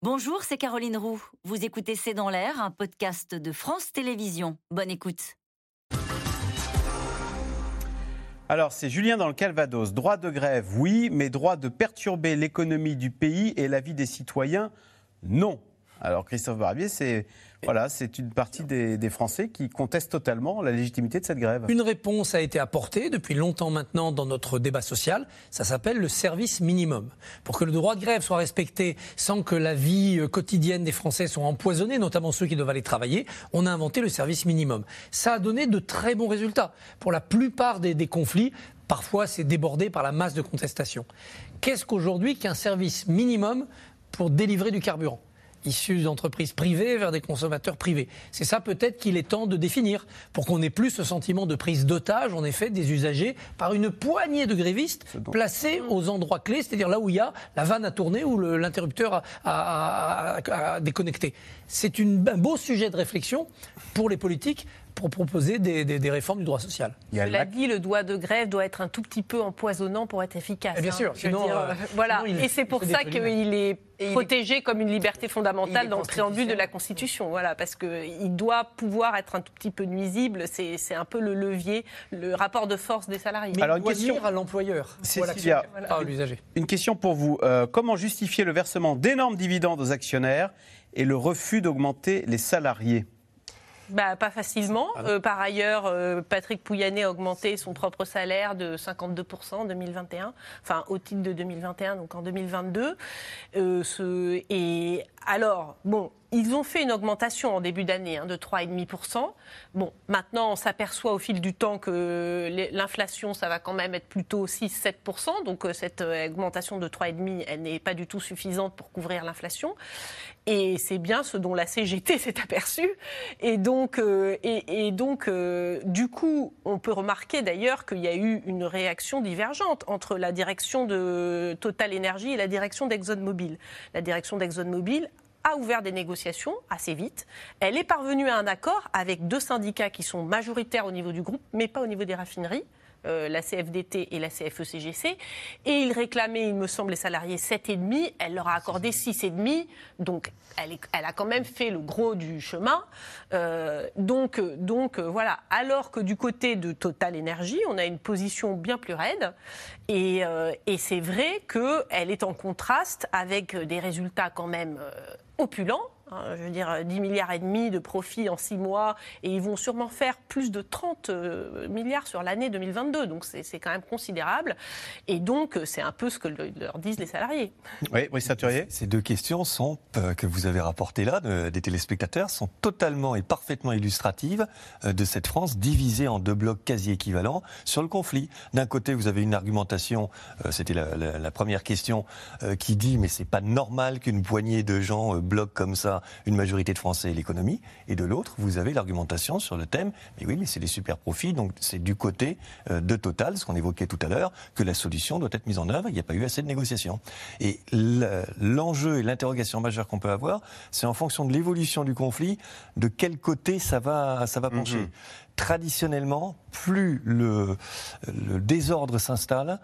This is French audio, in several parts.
Bonjour, c'est Caroline Roux. Vous écoutez C'est dans l'air, un podcast de France Télévisions. Bonne écoute. Alors, c'est Julien dans le Calvados. Droit de grève, oui, mais droit de perturber l'économie du pays et la vie des citoyens, non. Alors, Christophe Barbier, c'est une partie des, Français qui contestent totalement la légitimité de cette grève. Une réponse a été apportée depuis longtemps maintenant dans notre débat social. Ça s'appelle le service minimum. Pour que le droit de grève soit respecté sans que la vie euh, quotidienne des Français soit empoisonnée, notamment ceux qui doivent aller travailler, on a inventé le service minimum. Ça a donné de très bons résultats. Pour la plupart des, des conflits, parfois c'est débordé par la masse de contestation. Qu'est-ce qu'aujourd'hui qu'un service minimum pour délivrer du carburant? Issus d'entreprises privées vers des consommateurs privés. C'est ça peut-être qu'il est temps de définir pour qu'on n'ait plus ce sentiment de prise d'otage, en effet, des usagers par une poignée de grévistes placés aux endroits clés, c'est-à-dire là où il y a la vanne à tourner ou l'interrupteur à, déconnecter. C'est un beau sujet de réflexion pour les politiques pour proposer des, réformes du droit social. Cela dit, le droit de grève doit être un tout petit peu empoisonnant pour être efficace. bien hein. sûr, sinon, euh, voilà. et c'est pour ça qu'il est protégé comme une liberté fondamentale dans le préambule de la Constitution. Voilà, parce qu'il doit pouvoir être un tout petit peu nuisible. C'est un peu le levier, le rapport de force des salariés. Mais Alors, une question à l'employeur. Cécilia, voilà. l'usager. Une question pour vous. Euh, comment justifier le versement d'énormes dividendes aux actionnaires et le refus d'augmenter les salariés? Bah, Pas facilement. Euh, par ailleurs, euh, Patrick Pouyanné a augmenté son propre salaire de 52% en 2021, enfin au titre de 2021, donc en 2022. Euh, ce, et alors, bon, ils ont fait une augmentation en début d'année hein, de 3,5%. Bon, maintenant, on s'aperçoit au fil du temps que l'inflation, ça va quand même être plutôt 6-7%. Donc, euh, cette euh, augmentation de 3,5%, elle n'est pas du tout suffisante pour couvrir l'inflation. Et c'est bien ce dont la CGT s'est aperçue. Et donc, euh, et, donc du coup, on peut remarquer d'ailleurs qu'il y a eu une réaction divergente entre la direction de Total Energy et la direction d'ExxonMobil. La direction d'ExxonMobil a ouvert des négociations assez vite. Elle est parvenue à un accord avec deux syndicats qui sont majoritaires au niveau du groupe, mais pas au niveau des raffineries. Euh, la CFDT et la CFECGC. Et ils réclamaient, il me semble, les salariés 7,5. Elle leur a accordé 6,5. Donc, elle, elle, a quand même fait le gros du chemin. Euh, donc, donc euh, voilà. Alors que du côté de Total Energy, on a une position bien plus raide. Et, et c'est vrai qu'elle est en contraste avec des résultats quand même opulents je veux dire, 10 milliards et demi de profits en 6 mois, et ils vont sûrement faire plus de 30 euh, milliards sur l'année 2022. Donc c'est quand même considérable. Et donc c'est un peu ce que leur disent les salariés. Oui, oui Saturier. Ces deux questions sont, euh, que vous avez rapportées là, des téléspectateurs, sont totalement et parfaitement illustratives euh, de cette France divisée en deux blocs quasi équivalents sur le conflit. D'un côté, vous avez une argumentation, c'était la, la, première question, qui dit mais c'est pas normal qu'une poignée de gens bloquent comme ça une majorité de Français et l'économie. Et de l'autre, vous avez l'argumentation sur le thème, mais oui, mais c'est des super profits, donc c'est du côté euh, de Total, ce qu'on évoquait tout à l'heure, que la solution doit être mise en œuvre. Il n'y a pas eu assez de négociations. Et l'enjeu et l'interrogation majeure qu'on peut avoir, c'est en fonction de l'évolution du conflit, de quel côté ça va, ça va pencher. Mhm. Traditionnellement, plus le, le désordre s'installe,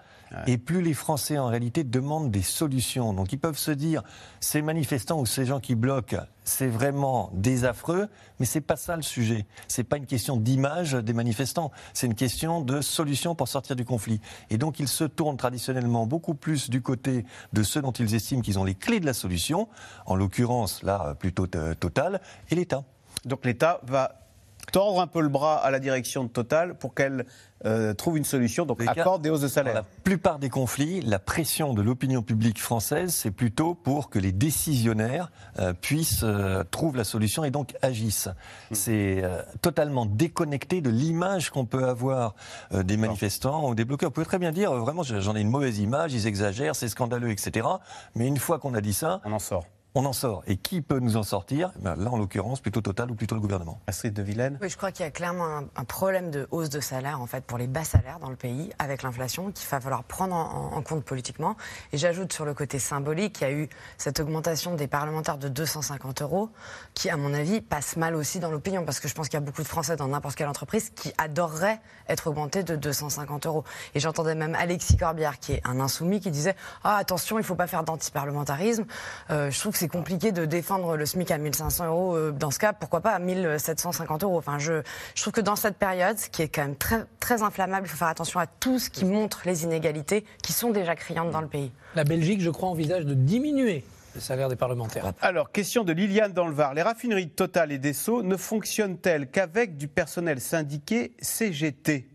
et plus les Français, en réalité, demandent des solutions. Donc ils peuvent se dire, ces manifestants ou ces gens qui bloquent, c'est vraiment désaffreux, mais c'est pas ça le sujet. C'est pas une question d'image des manifestants, c'est une question de solution pour sortir du conflit. Et donc ils se tournent traditionnellement beaucoup plus du côté de ceux dont ils estiment qu'ils ont les clés de la solution, en l'occurrence là plutôt euh, Total, et l'État. Donc l'État va tordre un peu le bras à la direction de Total pour qu'elle euh, trouve une solution, donc accorde des hausses de salaire. Dans la plupart des conflits, la pression de l'opinion publique française, c'est plutôt pour que les décisionnaires euh, puissent euh, trouver la solution et donc agissent. Hmm. C'est totalement déconnecté de l'image qu'on peut avoir des manifestants ou des bloqueurs. Vous pouvez très bien dire, vraiment, j'en ai une mauvaise image, ils exagèrent, c'est scandaleux, etc. Mais une fois qu'on a dit ça, on en sort on en sort. Et qui peut nous en sortir? Ben, Là, en l'occurrence, plutôt Total ou plutôt le gouvernement. Astrid de Vilaine Oui, je crois qu'il y a clairement un, problème de hausse de salaire, en fait, pour les bas salaires dans le pays, avec l'inflation, qu'il va falloir prendre en, compte politiquement. Et j'ajoute sur le côté symbolique, il y a eu cette augmentation des parlementaires de 250 euros, qui, à mon avis, passe mal aussi dans l'opinion, parce que je pense qu'il y a beaucoup de Français dans n'importe quelle entreprise qui adoreraient être augmentés de 250 euros. Et j'entendais même Alexis Corbière, qui est un insoumis, qui disait Ah, attention, il ne faut pas faire d'antiparlementarisme. Euh, je trouve que c'est compliqué de défendre le SMIC à 1500 euros. Euh, dans ce cas, pourquoi pas à 1750 euros Enfin, je, je trouve que dans cette période, ce qui est quand même très, très inflammable, il faut faire attention à tout ce qui montre les inégalités qui sont déjà criantes dans le pays. La Belgique, je crois, envisage de diminuer le salaire des parlementaires. Alors, question de Liliane dans le Var. Les raffineries de Total et d'Esso ne fonctionnent-elles qu'avec du personnel syndiqué CGT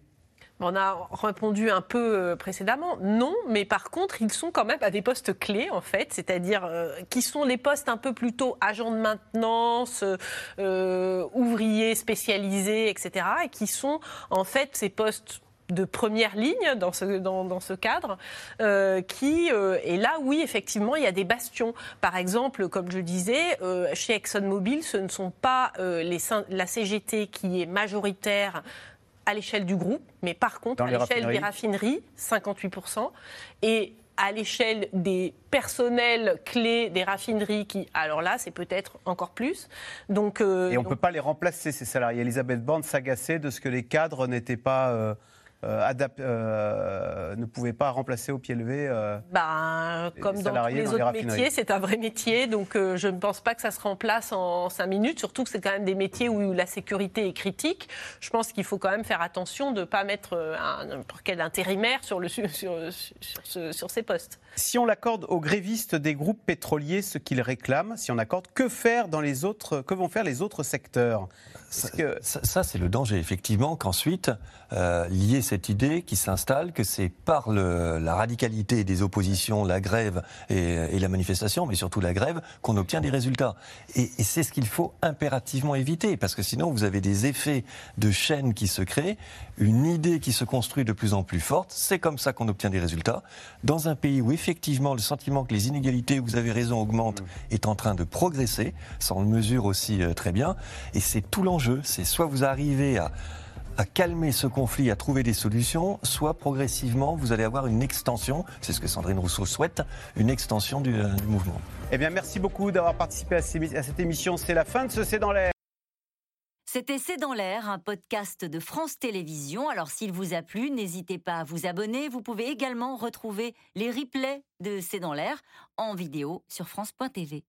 on a répondu un peu euh, précédemment, non, mais par contre, ils sont quand même à des postes clés, en fait, c'est-à-dire euh, qui sont les postes un peu plutôt agents de maintenance, euh, ouvriers spécialisés, etc., et qui sont en fait ces postes de première ligne dans ce, cadre, qui est là, oui, effectivement, il y a des bastions. Par exemple, comme je disais, chez ExxonMobil, ce ne sont pas la CGT qui est majoritaire à l'échelle du groupe, mais par contre, à l'échelle des raffineries, 58%, et à l'échelle des personnels clés des raffineries qui, alors là, c'est peut-être encore plus. Donc, et on ne peut pas les remplacer, ces salariés. Elisabeth Borne s'agaçait de ce que les cadres n'étaient pas euh, euh, ne pouvait pas remplacer au pied levé euh, bah, Comme dans tous les autres métiers, c'est un vrai métier, donc je ne pense pas que ça se remplace en cinq minutes, surtout que c'est quand même des métiers où la sécurité est critique. Je pense qu'il faut quand même faire attention de ne pas mettre n'importe quel intérimaire sur, le, sur, sur, sur ces postes. Si on l'accorde aux grévistes des groupes pétroliers ce qu'ils réclament, si on accorde, que faire dans les autres, que vont faire les autres secteurs? Ça, que... ça, c'est le danger, effectivement, qu'ensuite, euh, lier cette idée qui s'installe, que c'est par le, la radicalité des oppositions, la grève et, et, la manifestation, mais surtout la grève, qu'on obtient des résultats. Et, et c'est ce qu'il faut impérativement éviter, parce que sinon, vous avez des effets de chaîne qui se créent, une idée qui se construit de plus en plus forte. C'est comme ça qu'on obtient des résultats. Dans un pays où, effectivement, le sentiment que les inégalités, vous avez raison, augmentent, mmh. est en train de progresser, ça on le mesure aussi euh, très bien, et c'est tout l'enjeu c'est soit vous arrivez à, calmer ce conflit, à trouver des solutions, soit progressivement vous allez avoir une extension, c'est ce que Sandrine Rousseau souhaite, une extension du, mouvement. Eh bien, merci beaucoup d'avoir participé à, cette émission. C'est la fin de ce C'est dans l'air. C'était C'est dans l'air, un podcast de France Télévisions. Alors s'il vous a plu, n'hésitez pas à vous abonner. Vous pouvez également retrouver les replays de C'est dans l'air en vidéo sur France.tv.